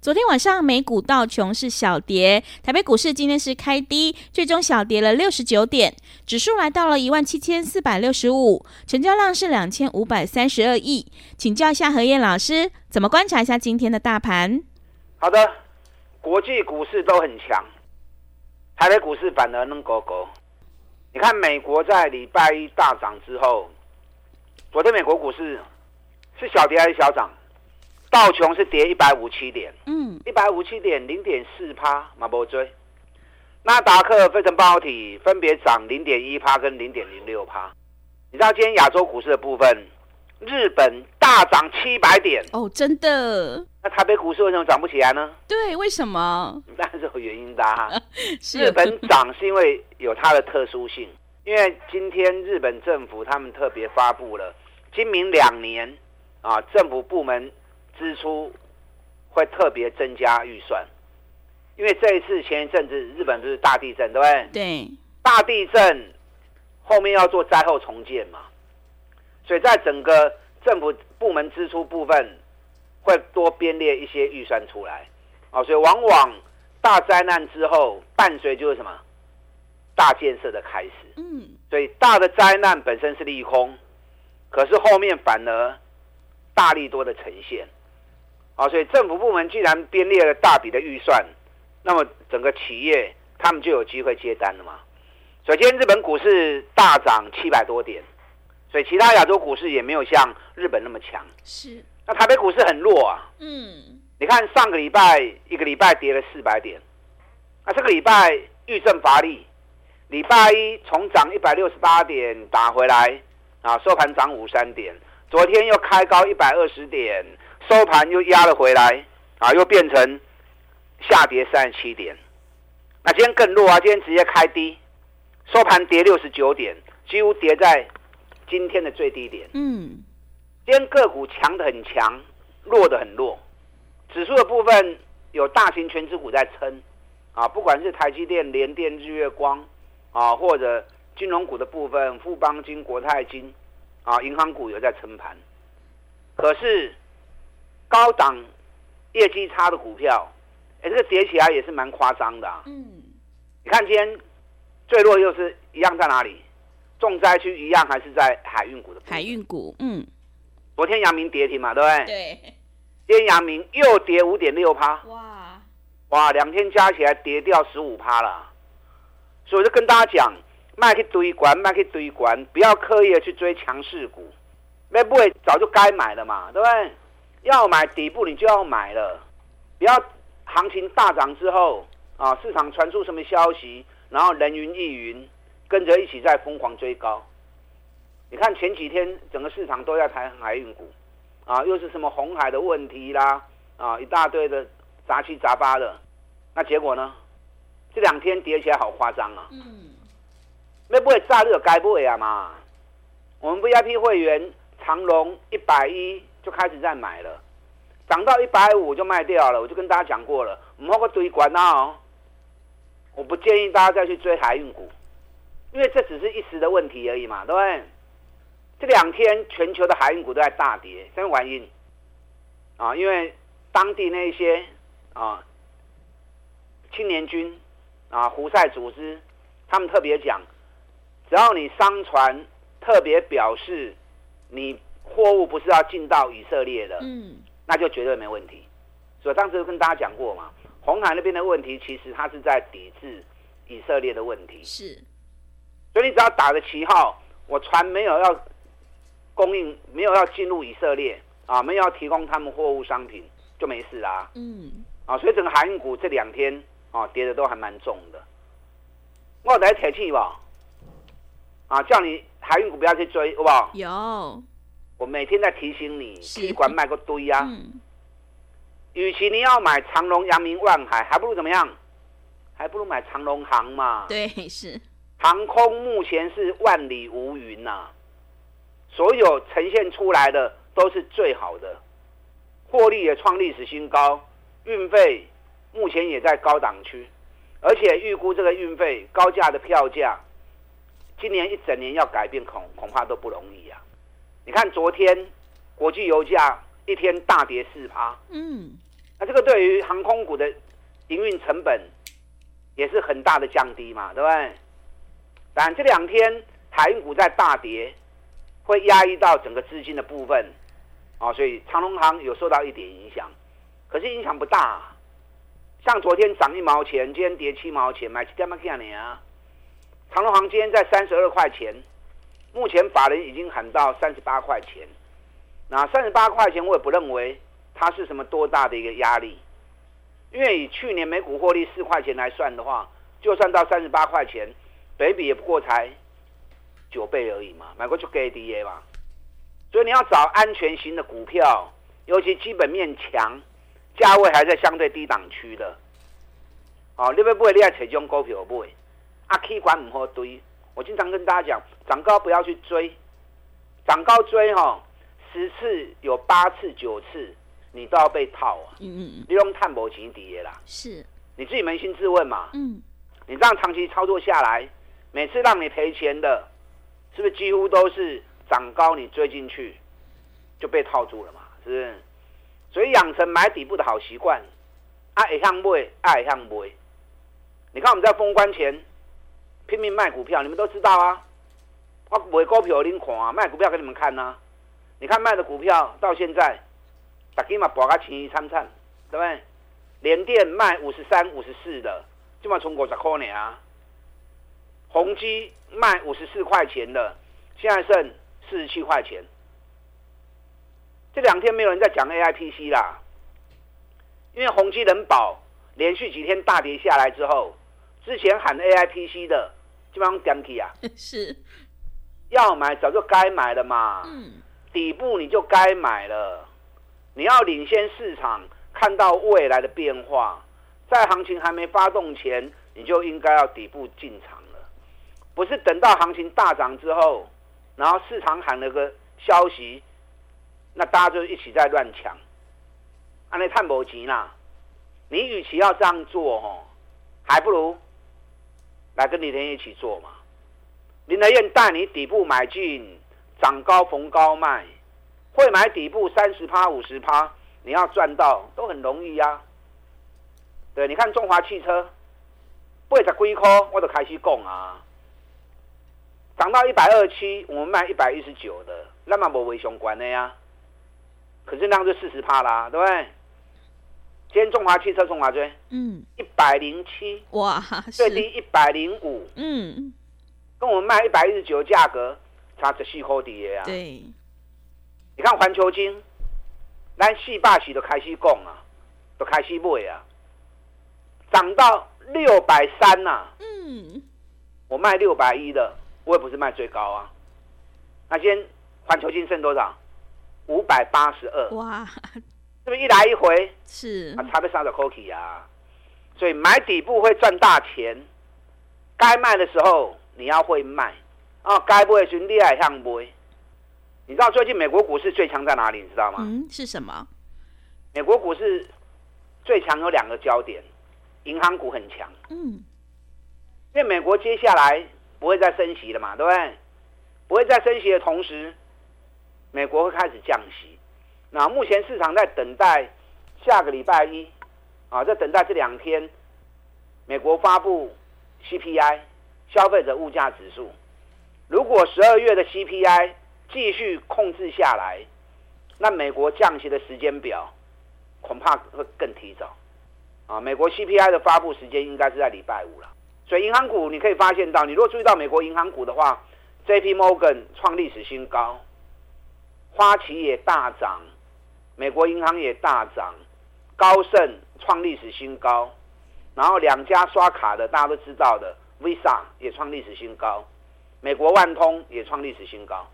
昨天晚上美股道琼是小跌，台北股市今天是开低，最终小跌了六十九点，指数来到了一万七千四百六十五，成交量是两千五百三十二亿。请教一下何燕老师，怎么观察一下今天的大盘？好的，国际股市都很强，台北股市反而能狗狗。你看美国在礼拜一大涨之后，昨天美国股市是小跌还是小涨？道琼是跌一百五七点，嗯，一百五七点零点四趴，马博追。纳达克费城半导体分别涨零点一趴跟零点零六趴。你知道今天亚洲股市的部分，日本大涨七百点哦，真的。那台北股市为什么涨不起来呢？对，为什么？当然是有原因的啊。日本涨是因为有它的特殊性，因为今天日本政府他们特别发布了今明两年啊，政府部门。支出会特别增加预算，因为这一次前一阵子日本不是大地震，对不对？对，大地震后面要做灾后重建嘛，所以在整个政府部门支出部分会多编列一些预算出来，啊，所以往往大灾难之后伴随就是什么？大建设的开始，嗯，所以大的灾难本身是利空，可是后面反而大力多的呈现。啊，所以政府部门既然编列了大笔的预算，那么整个企业他们就有机会接单了嘛。所以今天，日本股市大涨七百多点，所以其他亚洲股市也没有像日本那么强。是。那台北股市很弱啊。嗯。你看上个礼拜一个礼拜跌了四百点，那这个礼拜遇震乏力，礼拜一从涨一百六十八点打回来，啊，收盘涨五三点，昨天又开高一百二十点。收盘又压了回来，啊，又变成下跌三十七点。那今天更弱啊，今天直接开低，收盘跌六十九点，几乎跌在今天的最低点。嗯，今天个股强的很强，弱的很弱。指数的部分有大型全指股在撑，啊，不管是台积电、联电、日月光，啊，或者金融股的部分，富邦金、国泰金，啊，银行股有在撑盘。可是。高档业绩差的股票，哎，这个跌起来也是蛮夸张的啊。嗯，你看今天最弱又是一样在哪里？重灾区一样还是在海运股的。海运股，嗯。昨天阳明跌停嘛，对不对？对。今天阳明又跌五点六趴。哇。哇，两天加起来跌掉十五趴了。所以我就跟大家讲，卖去堆管，卖去堆管，不要刻意的去追强势股，那不会早就该买了嘛，对不对？要买底部，你就要买了，不要行情大涨之后啊，市场传出什么消息，然后人云亦云，跟着一起在疯狂追高。你看前几天整个市场都在谈海运股，啊，又是什么红海的问题啦，啊，一大堆的杂七杂八的，那结果呢？这两天跌起来好夸张啊！嗯，那不会炸热该不会啊嘛？我们 VIP 会员长隆一百一。就开始在买了，涨到一百五就卖掉了。我就跟大家讲过了，唔好个追管哦。我不建议大家再去追海运股，因为这只是一时的问题而已嘛，对不对？这两天全球的海运股都在大跌，什么原因？啊，因为当地那些啊青年军啊胡塞组织，他们特别讲，只要你商船特别表示你。货物不是要进到以色列的，嗯，那就绝对没问题。所以当时跟大家讲过嘛，红海那边的问题其实它是在抵制以色列的问题。是，所以你只要打着旗号，我船没有要供应，没有要进入以色列啊，没有要提供他们货物商品，就没事啦。嗯，啊，所以整个海运股这两天啊跌的都还蛮重的。我来提醒吧，啊，叫你海运股不要去追，好不好？有，我每天在提醒你，是气管卖个堆呀、啊。嗯，与其你要买长隆、阳明、万海，还不如怎么样？还不如买长隆航嘛。对，是。航空目前是万里无云呐、啊，所有呈现出来的都是最好的，获利也创历史新高，运费目前也在高档区，而且预估这个运费高价的票价，今年一整年要改变恐恐怕都不容易啊！你看昨天国际油价一天大跌四趴，嗯，那这个对于航空股的营运成本也是很大的降低嘛，对不对？但这两天海运股在大跌，会压抑到整个资金的部分，啊，所以长荣航有受到一点影响，可是影响不大。像昨天涨一毛钱，今天跌七毛钱，买七点嘛看你啊？长荣航今天在三十二块钱，目前法人已经喊到三十八块钱，那三十八块钱我也不认为它是什么多大的一个压力，因为以去年每股获利四块钱来算的话，就算到三十八块钱。北比也不过才九倍而已嘛，买过就给 DA 嘛，所以你要找安全型的股票，尤其基本面强，价位还在相对低档区的，哦，你要买你要找这种股票买，啊，K 管唔好堆。我经常跟大家讲，涨高不要去追，涨高追哈、哦，十次有八次九次你都要被套啊，嗯嗯嗯，你用探博钱底啦，是，你自己扪心自问嘛，嗯，你这样长期操作下来。每次让你赔钱的，是不是几乎都是涨高你追进去就被套住了嘛？是不是？所以养成买底部的好习惯，爱向买，爱向买。你看我们在封关前拼命卖股票，你们都知道啊。我卖股票给你看啊，卖股票给你们看啊。你看卖的股票到现在，大家嘛博个钱一参参，对不对？联电卖五十三、五十四的，就嘛从五十块呢啊。宏基卖五十四块钱的，现在剩四十七块钱。这两天没有人在讲 AIPC 啦，因为宏基人保连续几天大跌下来之后，之前喊 AIPC 的基本上讲起啊，是。要买早就该买了嘛，嗯，底部你就该买了，你要领先市场，看到未来的变化，在行情还没发动前，你就应该要底部进场了。不是等到行情大涨之后，然后市场喊了个消息，那大家就一起在乱抢，啊，那太没钱啦！你与其要这样做哦，还不如来跟李天一起做嘛。林德燕带你底部买进，涨高逢高卖，会买底部三十趴、五十趴，你要赚到都很容易呀、啊。对，你看中华汽车，八十几块我就开始讲啊。涨到一百二七，我们卖一百一十九的，那么没为相关的呀。可是那样就四十趴啦，对不对？今天中华汽车中华追，嗯，一百零七，哇，最低一百零五，嗯，跟我们卖一百一十九的价格差十四块的呀。对，你看环球金，咱四百时都开始讲啊，都开始买啊，涨到六百三呐，嗯，我卖六百一的。我也不是卖最高啊，那今天环球金剩多少？五百八十二。哇，是不是一来一回？是啊，差不少的 cookie 啊。所以买底部会赚大钱，该卖的时候你要会卖啊，该不会选厉害向不会。你知道最近美国股市最强在哪里？你知道吗？嗯，是什么？美国股市最强有两个焦点，银行股很强。嗯，因为美国接下来。不会再升息了嘛，对不对？不会再升息的同时，美国会开始降息。那目前市场在等待下个礼拜一啊，在等待这两天，美国发布 CPI 消费者物价指数。如果十二月的 CPI 继续控制下来，那美国降息的时间表恐怕会更提早。啊，美国 CPI 的发布时间应该是在礼拜五了。所以银行股你可以发现到，你如果注意到美国银行股的话，J.P. Morgan 创历史新高，花旗也大涨，美国银行也大涨，高盛创历史新高，然后两家刷卡的大家都知道的 Visa 也创历史新高，美国万通也创历史新高，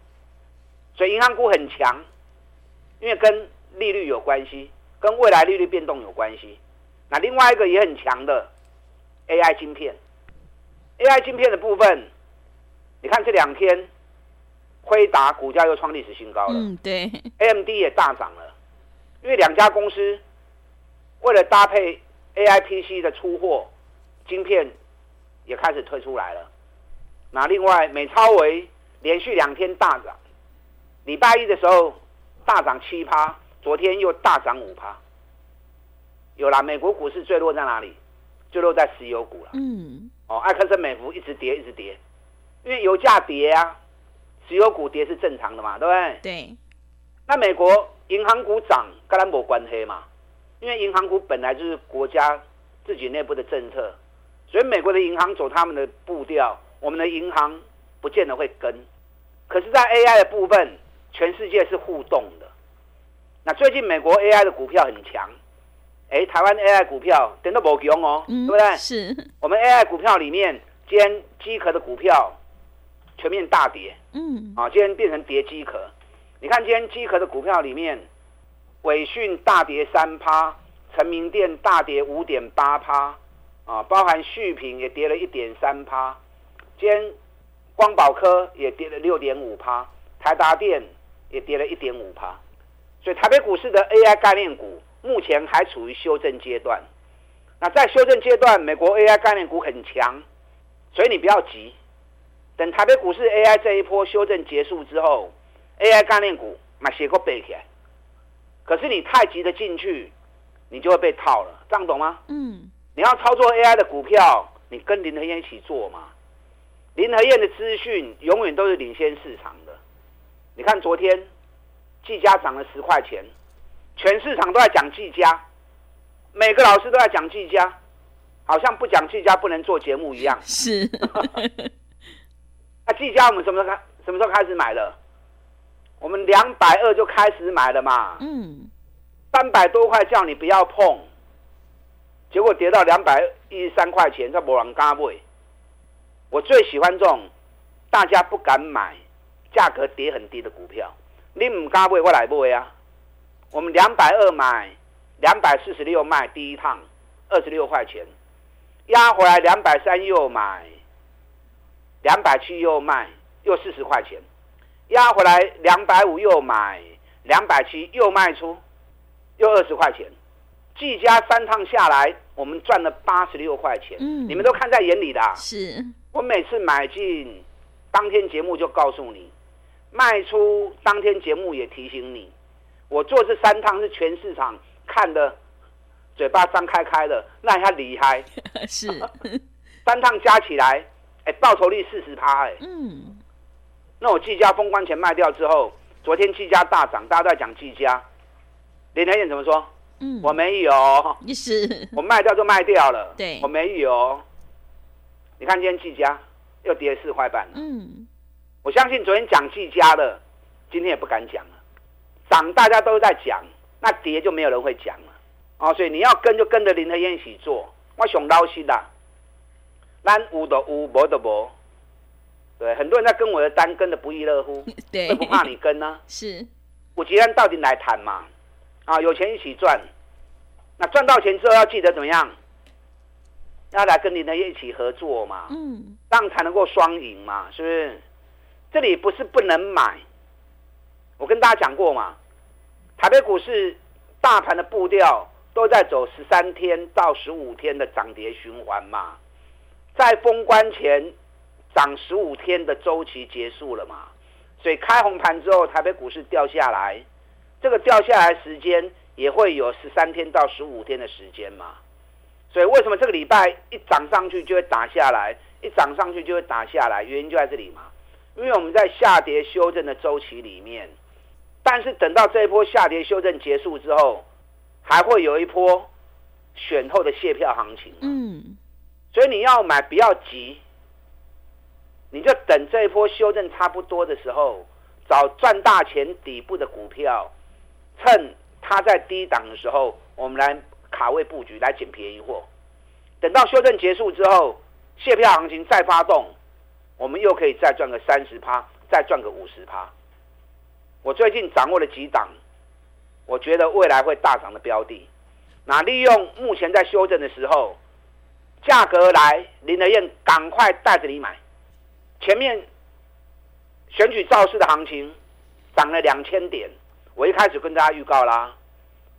所以银行股很强，因为跟利率有关系，跟未来利率变动有关系。那另外一个也很强的 AI 晶片，AI 晶片的部分，你看这两天，辉达股价又创历史新高了。嗯，对，AMD 也大涨了，因为两家公司为了搭配 AI PC 的出货，晶片也开始推出来了。那另外，美超维连续两天大涨，礼拜一的时候大涨七趴，昨天又大涨五趴。有啦，美国股市坠落在哪里？坠落在石油股了。嗯。哦，艾克森美孚一直跌，一直跌，因为油价跌啊，石油股跌是正常的嘛，对不对？对。那美国银行股涨，跟它没关系嘛？因为银行股本来就是国家自己内部的政策，所以美国的银行走他们的步调。我们的银行不见得会跟，可是，在 AI 的部分，全世界是互动的。那最近美国 AI 的股票很强，哎，台湾 AI 股票等都没用哦，嗯、对不对？是。我们 AI 股票里面，今天机壳的股票全面大跌，嗯，啊，今天变成跌机壳。你看今天机壳的股票里面，伟讯大跌三趴，成名电大跌五点八趴，啊，包含续品也跌了一点三趴。今天光宝科也跌了六点五趴，台达电也跌了一点五趴，所以台北股市的 AI 概念股目前还处于修正阶段。那在修正阶段，美国 AI 概念股很强，所以你不要急，等台北股市 AI 这一波修正结束之后，AI 概念股买写个背起来。可是你太急的进去，你就会被套了，这样懂吗？嗯。你要操作 AI 的股票，你跟林和燕一起做嘛。林和燕的资讯永远都是领先市场的。你看昨天，技嘉涨了十块钱，全市场都在讲技嘉，每个老师都在讲技嘉，好像不讲技嘉不能做节目一样。是。那技嘉我们什么时候开？什么时候开始买的？我们两百二就开始买了嘛。嗯。三百多块叫你不要碰，结果跌到两百一十三块钱，才没人敢买。我最喜欢这种大家不敢买、价格跌很低的股票。你唔敢买，我来买啊！我们两百二买，两百四十六卖，第一趟二十六块钱，压回来两百三又买，两百七又卖，又四十块钱，压回来两百五又买，两百七又卖出，又二十块钱。计加三趟下来，我们赚了八十六块钱。嗯，你们都看在眼里的。是。我每次买进，当天节目就告诉你；卖出当天节目也提醒你。我做这三趟是全市场看的，嘴巴张开开的，那还厉害。是，三趟加起来，哎，报酬率四十趴，哎。嗯。那我技嘉封关前卖掉之后，昨天技嘉大涨，大家都在讲技嘉。林台燕怎么说？嗯，我没有。是。我卖掉就卖掉了。对。我没有。你看今天技嘉又跌四块半了。嗯，我相信昨天讲技嘉的，今天也不敢讲了。涨大家都在讲，那跌就没有人会讲了。哦，所以你要跟就跟着林和燕一起做。我想老实啦，咱有的有，无的无。对，很多人在跟我的单，跟的不亦乐乎。对，不怕你跟呢、啊？是。我既然到底来谈嘛，啊，有钱一起赚。那赚到钱之后要记得怎么样？要来跟你呢一起合作嘛，嗯，这样才能够双赢嘛，是不是？这里不是不能买，我跟大家讲过嘛，台北股市大盘的步调都在走十三天到十五天的涨跌循环嘛，在封关前涨十五天的周期结束了嘛，所以开红盘之后，台北股市掉下来，这个掉下来时间也会有十三天到十五天的时间嘛。所以为什么这个礼拜一涨上去就会打下来，一涨上去就会打下来？原因就在这里嘛。因为我们在下跌修正的周期里面，但是等到这一波下跌修正结束之后，还会有一波选后的卸票行情。嗯，所以你要买不要急，你就等这一波修正差不多的时候，找赚大钱底部的股票，趁它在低档的时候，我们来。卡位布局来捡便宜货，等到修正结束之后，谢票行情再发动，我们又可以再赚个三十趴，再赚个五十趴。我最近掌握了几档，我觉得未来会大涨的标的。那利用目前在修正的时候，价格来，林德燕赶快带着你买。前面选举造势的行情涨了两千点，我一开始跟大家预告啦，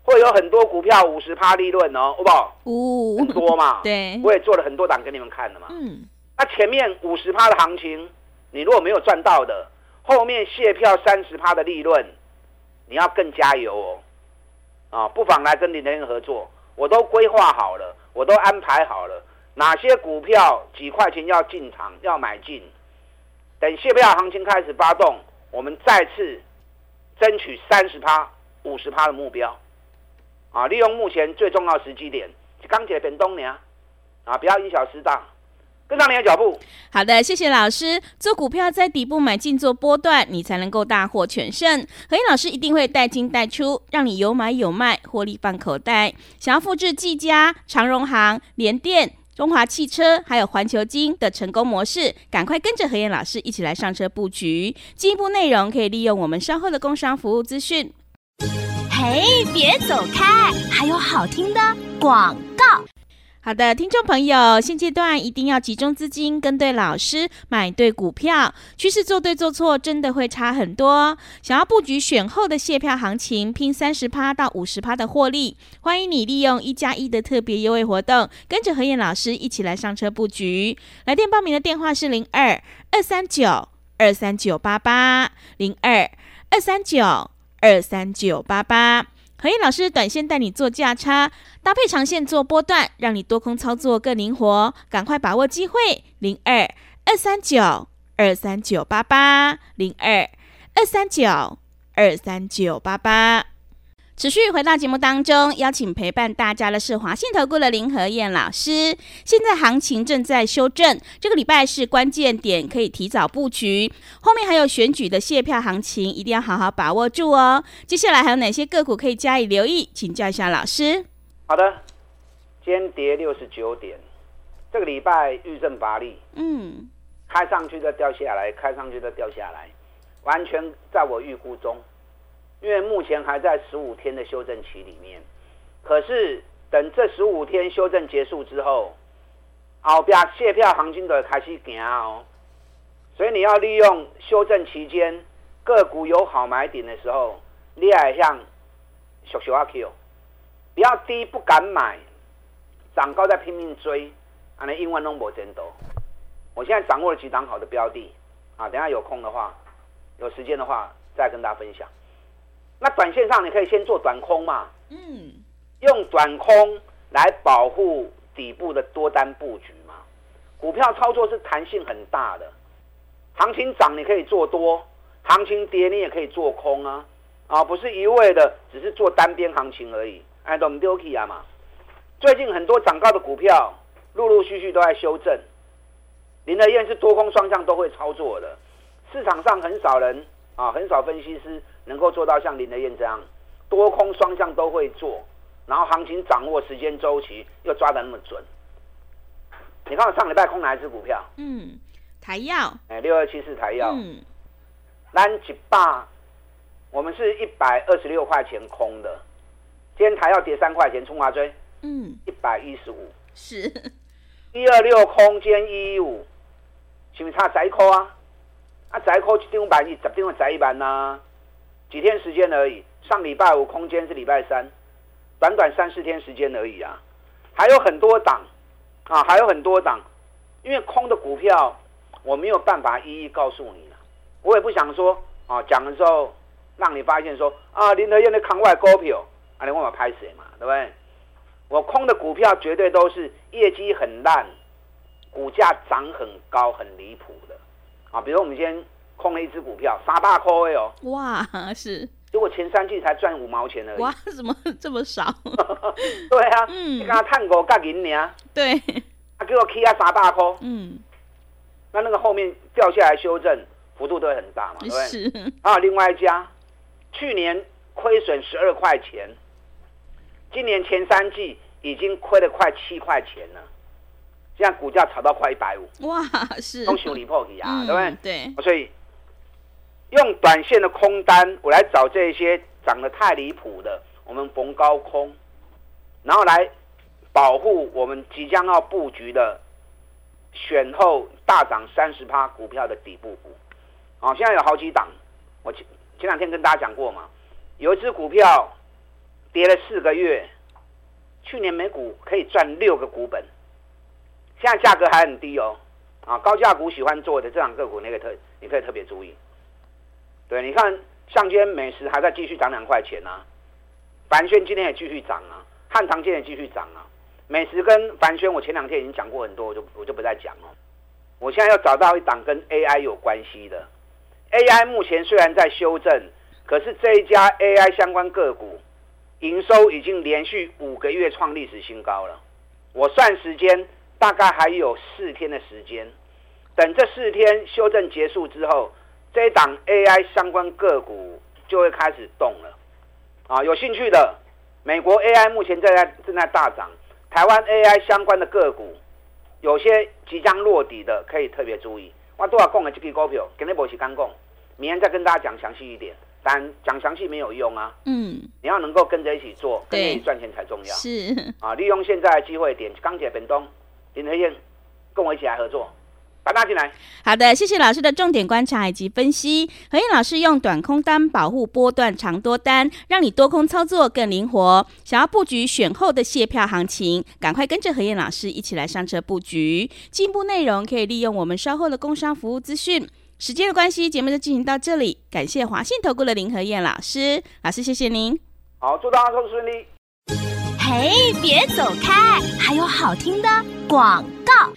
会有很多股票五十趴利润哦，好不好？哦，很多嘛。对，我也做了很多档给你们看的嘛。嗯，那前面五十趴的行情，你如果没有赚到的，后面卸票三十趴的利润，你要更加油哦。啊，不妨来跟林德合作，我都规划好了，我都安排好了，哪些股票几块钱要进场要买进，等谢票行情开始发动，我们再次争取三十趴、五十趴的目标。啊，利用目前最重要的时机点，钢铁变东娘，啊，不要因小失大。跟上你的脚步。好的，谢谢老师。做股票在底部买进做波段，你才能够大获全胜。和彦老师一定会带进带出，让你有买有卖，获利放口袋。想要复制技嘉、长荣航、联电、中华汽车还有环球金的成功模式，赶快跟着何燕老师一起来上车布局。进一步内容可以利用我们稍后的工商服务资讯。嘿，别走开，还有好听的广告。好的，听众朋友，现阶段一定要集中资金，跟对老师，买对股票，趋势做对做错，真的会差很多。想要布局选后的谢票行情，拼三十趴到五十趴的获利，欢迎你利用一加一的特别优惠活动，跟着何燕老师一起来上车布局。来电报名的电话是零二二三九二三九八八零二二三九二三九八八。和彦老师短线带你做价差，搭配长线做波段，让你多空操作更灵活。赶快把握机会，零二二三九二三九八八，零二二三九二三九八八。持续回到节目当中，邀请陪伴大家的是华信投顾的林和燕老师。现在行情正在修正，这个礼拜是关键点，可以提早布局。后面还有选举的卸票行情，一定要好好把握住哦。接下来还有哪些个股可以加以留意？请教一下老师。好的，今天跌六十九点，这个礼拜遇震乏力，嗯，开上去再掉下来，开上去再掉下来，完全在我预估中。因为目前还在十五天的修正期里面，可是等这十五天修正结束之后，后边谢票行情就开始行哦。所以你要利用修正期间个股有好买点的时候，你也像小小阿 Q，不要低不敢买，涨高再拼命追，啊，那英文拢无前途。我现在掌握了几档好的标的啊，等下有空的话，有时间的话再跟大家分享。那短线上你可以先做短空嘛，嗯，用短空来保护底部的多单布局嘛。股票操作是弹性很大的，行情涨你可以做多，行情跌你也可以做空啊，啊，不是一味的只是做单边行情而已。哎，都唔丢弃啊嘛。最近很多涨高的股票，陆陆续续都在修正。林德燕是多空双向都会操作的，市场上很少人啊，很少分析师。能够做到像林德燕这样多空双向都会做，然后行情掌握时间周期又抓的那么准。你看我上礼拜空哪一只股票？嗯，台药。哎，六二七四台药。嗯。咱一百，我们是一百二十六块钱空的。今天台药跌三块钱，冲华追。嗯。一百一十五。是。一二六空间一一五，是不是差十块啊？啊，十块一张万，十张十一万呐。几天时间而已，上礼拜五空间是礼拜三，短短三四天时间而已啊，还有很多档啊，还有很多档，因为空的股票我没有办法一一告诉你了，我也不想说啊，讲的时候让你发现说啊，林德燕的扛外股票，啊，你问我拍谁嘛，对不对？我空的股票绝对都是业绩很烂，股价涨很高很离谱的啊，比如我们今天。空了一只股票，三百块哦！哇，是，结果前三季才赚五毛钱而已。哇，怎么这么少？对啊，嗯，你刚刚探过，干银呢？对，他给我 K 啊三百块。嗯，那那个后面掉下来修正幅度都会很大嘛，对不对？是。啊，另外一家，去年亏损十二块钱，今年前三季已经亏了快七块钱了。现在股价炒到快一百五，哇，是都修理破底啊，对不对？对，所以用短线的空单，我来找这些涨得太离谱的，我们逢高空，然后来保护我们即将要布局的选后大涨三十趴股票的底部股。好，现在有好几档，我前前两天跟大家讲过嘛，有一只股票跌了四个月，去年每股可以赚六个股本。现在价格还很低哦，啊，高价股喜欢做的这档个股，那个特你可以特别注意。对，你看，像今天美食还在继续涨两块钱啊，凡轩今天也继续涨啊，汉唐今天也继续涨啊。美食跟凡轩，我前两天已经讲过很多，我就我就不再讲了。我现在要找到一档跟 AI 有关系的，AI 目前虽然在修正，可是这一家 AI 相关个股营收已经连续五个月创历史新高了。我算时间。大概还有四天的时间，等这四天修正结束之后，这一档 AI 相关个股就会开始动了。啊，有兴趣的，美国 AI 目前正在正在大涨，台湾 AI 相关的个股有些即将落底的，可以特别注意。我多少讲的这个股票，今天不是刚讲，明天再跟大家讲详细一点。但讲详细没有用啊，嗯，你要能够跟着一起做，跟着一起赚钱才重要。是啊，利用现在的机会点钢铁本东。林和燕，跟我一起来合作，把大家进来。好的，谢谢老师的重点观察以及分析。何燕老师用短空单保护波段长多单，让你多空操作更灵活。想要布局选后的卸票行情，赶快跟着何燕老师一起来上车布局。进一步内容可以利用我们稍后的工商服务资讯。时间的关系，节目就进行到这里。感谢华信投顾的林和燕老师，老师谢谢您。好，祝大家都顺利。嘿，别走开，还有好听的广告。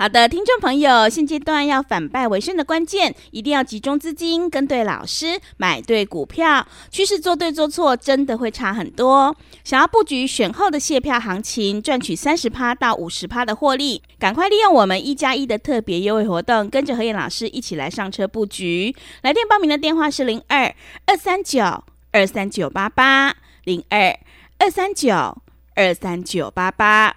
好的，听众朋友，现阶段要反败为胜的关键，一定要集中资金，跟对老师，买对股票。趋势做对做错，真的会差很多。想要布局选后的谢票行情，赚取三十趴到五十趴的获利，赶快利用我们一加一的特别优惠活动，跟着何燕老师一起来上车布局。来电报名的电话是零二二三九二三九八八零二。二三九二三九八八，